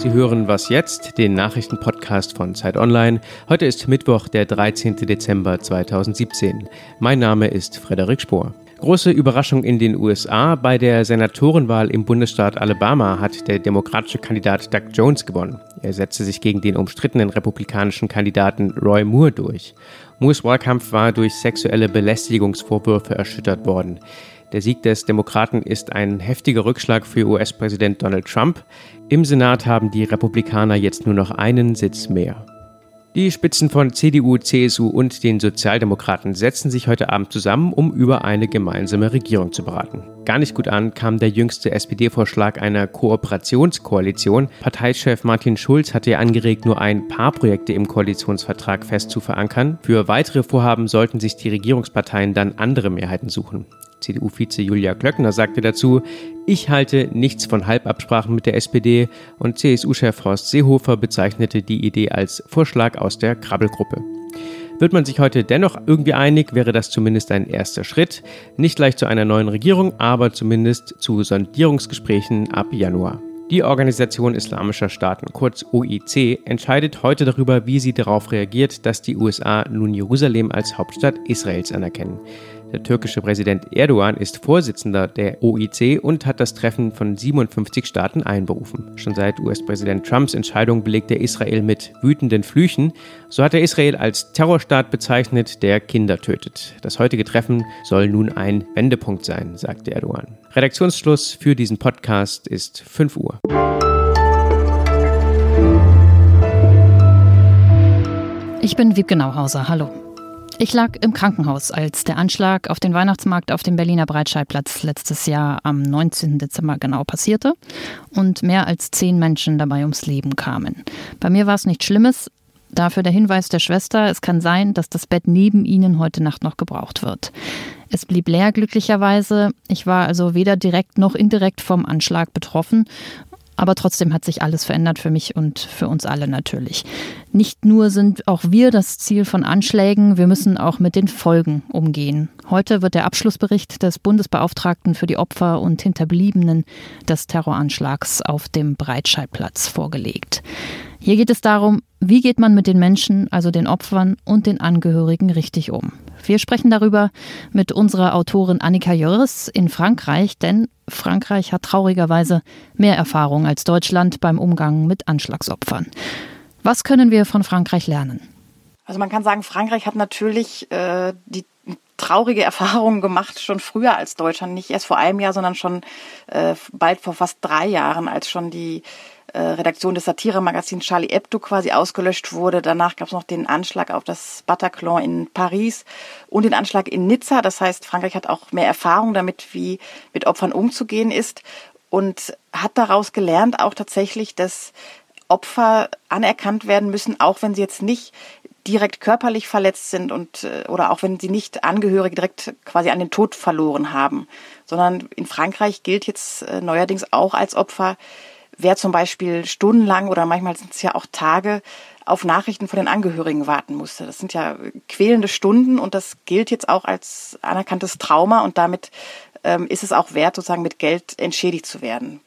Sie hören Was jetzt, den Nachrichtenpodcast von Zeit Online. Heute ist Mittwoch, der 13. Dezember 2017. Mein Name ist Frederik Spohr. Große Überraschung in den USA. Bei der Senatorenwahl im Bundesstaat Alabama hat der demokratische Kandidat Doug Jones gewonnen. Er setzte sich gegen den umstrittenen republikanischen Kandidaten Roy Moore durch. Moores Wahlkampf war durch sexuelle Belästigungsvorwürfe erschüttert worden. Der Sieg des Demokraten ist ein heftiger Rückschlag für US-Präsident Donald Trump. Im Senat haben die Republikaner jetzt nur noch einen Sitz mehr. Die Spitzen von CDU, CSU und den Sozialdemokraten setzen sich heute Abend zusammen, um über eine gemeinsame Regierung zu beraten. Gar nicht gut an kam der jüngste SPD-Vorschlag einer Kooperationskoalition. Parteichef Martin Schulz hatte ja angeregt, nur ein paar Projekte im Koalitionsvertrag fest zu verankern. Für weitere Vorhaben sollten sich die Regierungsparteien dann andere Mehrheiten suchen. CDU-Vize Julia Klöckner sagte dazu, ich halte nichts von Halbabsprachen mit der SPD und CSU-Chef Horst Seehofer bezeichnete die Idee als Vorschlag aus der Krabbelgruppe. Wird man sich heute dennoch irgendwie einig, wäre das zumindest ein erster Schritt. Nicht gleich zu einer neuen Regierung, aber zumindest zu Sondierungsgesprächen ab Januar. Die Organisation Islamischer Staaten, kurz OIC, entscheidet heute darüber, wie sie darauf reagiert, dass die USA nun Jerusalem als Hauptstadt Israels anerkennen. Der türkische Präsident Erdogan ist Vorsitzender der OIC und hat das Treffen von 57 Staaten einberufen. Schon seit US-Präsident Trumps Entscheidung belegt er Israel mit wütenden Flüchen. So hat er Israel als Terrorstaat bezeichnet, der Kinder tötet. Das heutige Treffen soll nun ein Wendepunkt sein, sagte Erdogan. Redaktionsschluss für diesen Podcast ist 5 Uhr. Ich bin Wiebke Nauhauser. Hallo. Ich lag im Krankenhaus, als der Anschlag auf den Weihnachtsmarkt auf dem Berliner Breitscheidplatz letztes Jahr am 19. Dezember genau passierte und mehr als zehn Menschen dabei ums Leben kamen. Bei mir war es nichts Schlimmes. Dafür der Hinweis der Schwester, es kann sein, dass das Bett neben ihnen heute Nacht noch gebraucht wird. Es blieb leer glücklicherweise. Ich war also weder direkt noch indirekt vom Anschlag betroffen aber trotzdem hat sich alles verändert für mich und für uns alle natürlich. Nicht nur sind auch wir das Ziel von Anschlägen, wir müssen auch mit den Folgen umgehen. Heute wird der Abschlussbericht des Bundesbeauftragten für die Opfer und Hinterbliebenen des Terroranschlags auf dem Breitscheidplatz vorgelegt. Hier geht es darum, wie geht man mit den Menschen, also den Opfern und den Angehörigen richtig um. Wir sprechen darüber mit unserer Autorin Annika Jöris in Frankreich, denn Frankreich hat traurigerweise mehr Erfahrung als Deutschland beim Umgang mit Anschlagsopfern. Was können wir von Frankreich lernen? Also man kann sagen, Frankreich hat natürlich äh, die traurige Erfahrungen gemacht, schon früher als Deutschland, nicht erst vor einem Jahr, sondern schon äh, bald vor fast drei Jahren, als schon die äh, Redaktion des Satiremagazins Charlie Hebdo quasi ausgelöscht wurde. Danach gab es noch den Anschlag auf das Bataclan in Paris und den Anschlag in Nizza. Das heißt, Frankreich hat auch mehr Erfahrung damit, wie mit Opfern umzugehen ist und hat daraus gelernt auch tatsächlich, dass Opfer anerkannt werden müssen, auch wenn sie jetzt nicht direkt körperlich verletzt sind und äh, oder auch wenn sie nicht Angehörige direkt quasi an den Tod verloren haben, sondern in Frankreich gilt jetzt äh, neuerdings auch als Opfer wer zum Beispiel stundenlang oder manchmal sind es ja auch Tage auf Nachrichten von den Angehörigen warten musste. Das sind ja quälende Stunden und das gilt jetzt auch als anerkanntes Trauma und damit ähm, ist es auch wert, sozusagen mit Geld entschädigt zu werden.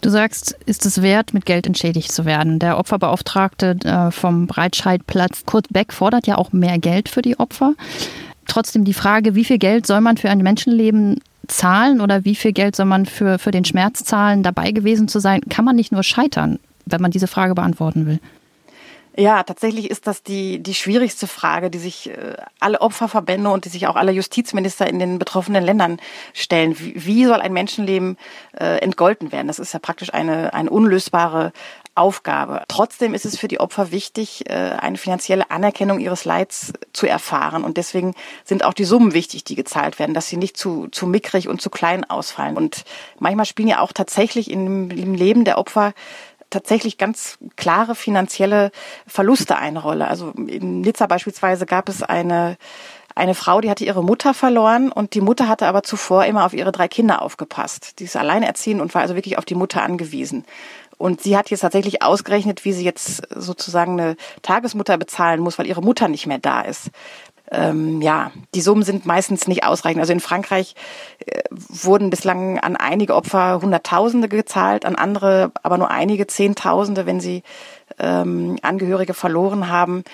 Du sagst, ist es wert, mit Geld entschädigt zu werden? Der Opferbeauftragte äh, vom Breitscheidplatz, Kurt Beck, fordert ja auch mehr Geld für die Opfer. Trotzdem die Frage, wie viel Geld soll man für ein Menschenleben zahlen oder wie viel Geld soll man für, für den Schmerz zahlen, dabei gewesen zu sein, kann man nicht nur scheitern, wenn man diese Frage beantworten will. Ja, tatsächlich ist das die, die schwierigste Frage, die sich äh, alle Opferverbände und die sich auch alle Justizminister in den betroffenen Ländern stellen. Wie, soll ein Menschenleben äh, entgolten werden? Das ist ja praktisch eine, eine unlösbare Aufgabe. Trotzdem ist es für die Opfer wichtig, äh, eine finanzielle Anerkennung ihres Leids zu erfahren. Und deswegen sind auch die Summen wichtig, die gezahlt werden, dass sie nicht zu, zu mickrig und zu klein ausfallen. Und manchmal spielen ja auch tatsächlich im Leben der Opfer tatsächlich ganz klare finanzielle Verluste eine Rolle. Also in Nizza beispielsweise gab es eine eine Frau, die hatte ihre Mutter verloren und die Mutter hatte aber zuvor immer auf ihre drei Kinder aufgepasst. Die ist alleinerziehend und war also wirklich auf die Mutter angewiesen. Und sie hat jetzt tatsächlich ausgerechnet, wie sie jetzt sozusagen eine Tagesmutter bezahlen muss, weil ihre Mutter nicht mehr da ist. Ähm, ja, die Summen sind meistens nicht ausreichend. Also in Frankreich äh, wurden bislang an einige Opfer Hunderttausende gezahlt, an andere aber nur einige Zehntausende, wenn sie ähm, Angehörige verloren haben.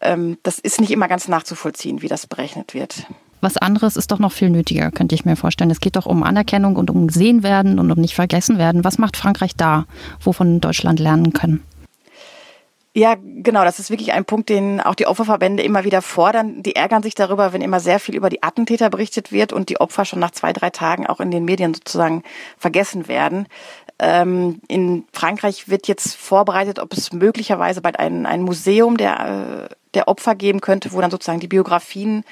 Ähm, das ist nicht immer ganz nachzuvollziehen, wie das berechnet wird. Was anderes ist doch noch viel nötiger, könnte ich mir vorstellen. Es geht doch um Anerkennung und um gesehen werden und um nicht vergessen werden. Was macht Frankreich da, wovon Deutschland lernen können? Ja, genau. Das ist wirklich ein Punkt, den auch die Opferverbände immer wieder fordern. Die ärgern sich darüber, wenn immer sehr viel über die Attentäter berichtet wird und die Opfer schon nach zwei, drei Tagen auch in den Medien sozusagen vergessen werden. Ähm, in Frankreich wird jetzt vorbereitet, ob es möglicherweise bald ein, ein Museum der, äh, der Opfer geben könnte, wo dann sozusagen die Biografien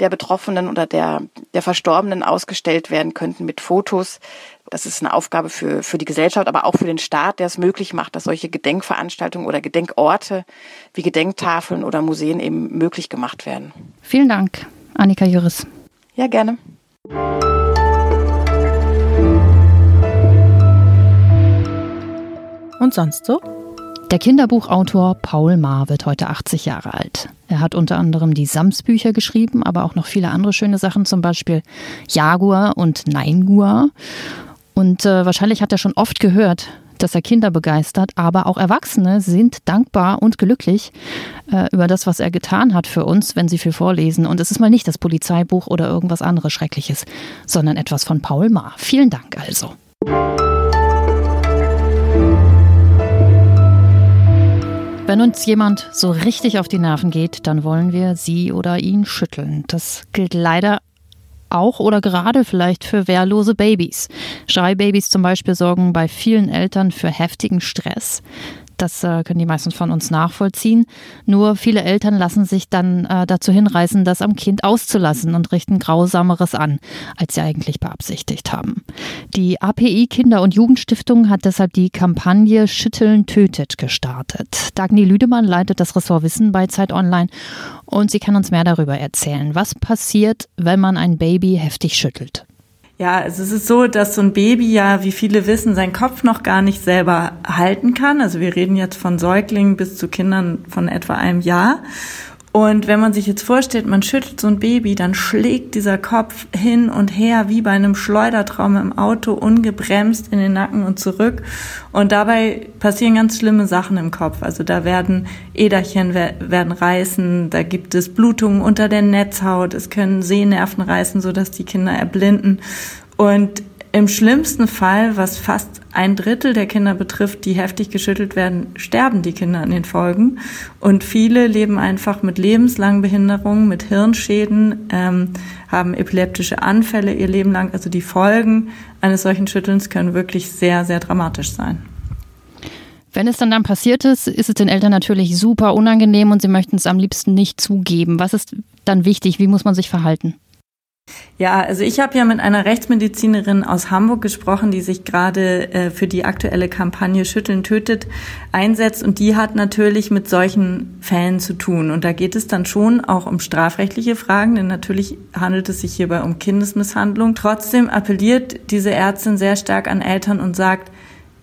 der Betroffenen oder der, der Verstorbenen ausgestellt werden könnten mit Fotos. Das ist eine Aufgabe für, für die Gesellschaft, aber auch für den Staat, der es möglich macht, dass solche Gedenkveranstaltungen oder Gedenkorte wie Gedenktafeln oder Museen eben möglich gemacht werden. Vielen Dank, Annika Juris. Ja, gerne. Und sonst so? Der Kinderbuchautor Paul Maar wird heute 80 Jahre alt. Er hat unter anderem die Sams-Bücher geschrieben, aber auch noch viele andere schöne Sachen, zum Beispiel Jaguar und Neingua. Und äh, wahrscheinlich hat er schon oft gehört, dass er Kinder begeistert, aber auch Erwachsene sind dankbar und glücklich äh, über das, was er getan hat für uns, wenn sie viel vorlesen. Und es ist mal nicht das Polizeibuch oder irgendwas anderes Schreckliches, sondern etwas von Paul Maar. Vielen Dank also. Wenn uns jemand so richtig auf die Nerven geht, dann wollen wir sie oder ihn schütteln. Das gilt leider auch oder gerade vielleicht für wehrlose Babys. Schreibabys zum Beispiel sorgen bei vielen Eltern für heftigen Stress. Das äh, können die meisten von uns nachvollziehen. Nur viele Eltern lassen sich dann äh, dazu hinreißen, das am Kind auszulassen und richten Grausameres an, als sie eigentlich beabsichtigt haben. Die API Kinder- und Jugendstiftung hat deshalb die Kampagne Schütteln tötet gestartet. Dagny Lüdemann leitet das Ressort Wissen bei Zeit Online und sie kann uns mehr darüber erzählen. Was passiert, wenn man ein Baby heftig schüttelt? Ja, also es ist so, dass so ein Baby ja, wie viele wissen, seinen Kopf noch gar nicht selber halten kann. Also wir reden jetzt von Säuglingen bis zu Kindern von etwa einem Jahr. Und wenn man sich jetzt vorstellt, man schüttelt so ein Baby, dann schlägt dieser Kopf hin und her wie bei einem Schleudertraum im Auto ungebremst in den Nacken und zurück. Und dabei passieren ganz schlimme Sachen im Kopf. Also da werden Äderchen werden reißen, da gibt es Blutungen unter der Netzhaut, es können Sehnerven reißen, sodass die Kinder erblinden. Und im schlimmsten Fall, was fast ein Drittel der Kinder betrifft, die heftig geschüttelt werden, sterben die Kinder an den Folgen. Und viele leben einfach mit lebenslangen Behinderungen, mit Hirnschäden, ähm, haben epileptische Anfälle ihr Leben lang. Also die Folgen eines solchen Schüttelns können wirklich sehr, sehr dramatisch sein. Wenn es dann dann passiert ist, ist es den Eltern natürlich super unangenehm und sie möchten es am liebsten nicht zugeben. Was ist dann wichtig? Wie muss man sich verhalten? Ja, also ich habe ja mit einer Rechtsmedizinerin aus Hamburg gesprochen, die sich gerade äh, für die aktuelle Kampagne Schütteln tötet einsetzt und die hat natürlich mit solchen Fällen zu tun. Und da geht es dann schon auch um strafrechtliche Fragen, denn natürlich handelt es sich hierbei um Kindesmisshandlung. Trotzdem appelliert diese Ärztin sehr stark an Eltern und sagt,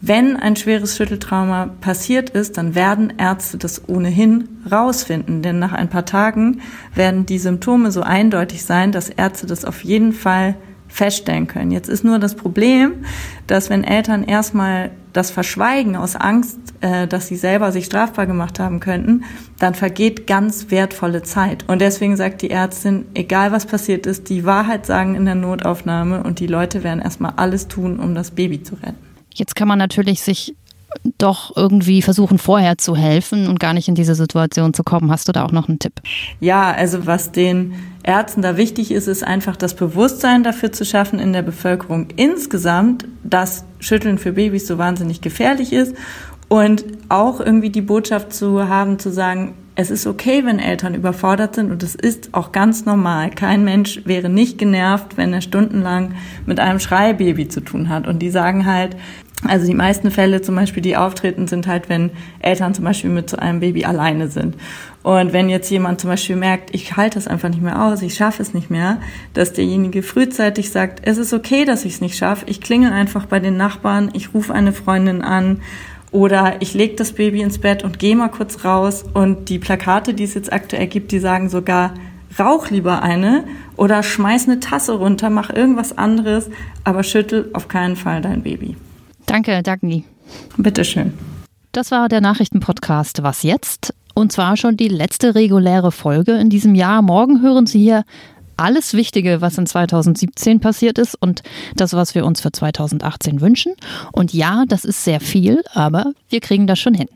wenn ein schweres Schütteltrauma passiert ist, dann werden Ärzte das ohnehin rausfinden, denn nach ein paar Tagen werden die Symptome so eindeutig sein, dass Ärzte das auf jeden Fall feststellen können. Jetzt ist nur das Problem, dass wenn Eltern erstmal das verschweigen aus Angst, äh, dass sie selber sich strafbar gemacht haben könnten, dann vergeht ganz wertvolle Zeit. Und deswegen sagt die Ärztin, egal was passiert ist, die Wahrheit sagen in der Notaufnahme und die Leute werden erstmal alles tun, um das Baby zu retten. Jetzt kann man natürlich sich doch irgendwie versuchen, vorher zu helfen und gar nicht in diese Situation zu kommen. Hast du da auch noch einen Tipp? Ja, also was den Ärzten da wichtig ist, ist einfach das Bewusstsein dafür zu schaffen in der Bevölkerung insgesamt, dass Schütteln für Babys so wahnsinnig gefährlich ist und auch irgendwie die Botschaft zu haben, zu sagen, es ist okay, wenn Eltern überfordert sind und es ist auch ganz normal. Kein Mensch wäre nicht genervt, wenn er stundenlang mit einem Schreibaby zu tun hat. Und die sagen halt, also die meisten Fälle zum Beispiel, die auftreten, sind halt, wenn Eltern zum Beispiel mit so einem Baby alleine sind. Und wenn jetzt jemand zum Beispiel merkt, ich halte es einfach nicht mehr aus, ich schaffe es nicht mehr, dass derjenige frühzeitig sagt, es ist okay, dass ich es nicht schaffe, ich klingel einfach bei den Nachbarn, ich rufe eine Freundin an oder ich lege das Baby ins Bett und gehe mal kurz raus. Und die Plakate, die es jetzt aktuell gibt, die sagen sogar, rauch lieber eine oder schmeiß eine Tasse runter, mach irgendwas anderes, aber schüttel auf keinen Fall dein Baby. Danke, Dagny. Bitteschön. Das war der Nachrichtenpodcast Was jetzt? Und zwar schon die letzte reguläre Folge in diesem Jahr. Morgen hören Sie hier alles Wichtige, was in 2017 passiert ist und das, was wir uns für 2018 wünschen. Und ja, das ist sehr viel, aber wir kriegen das schon hin.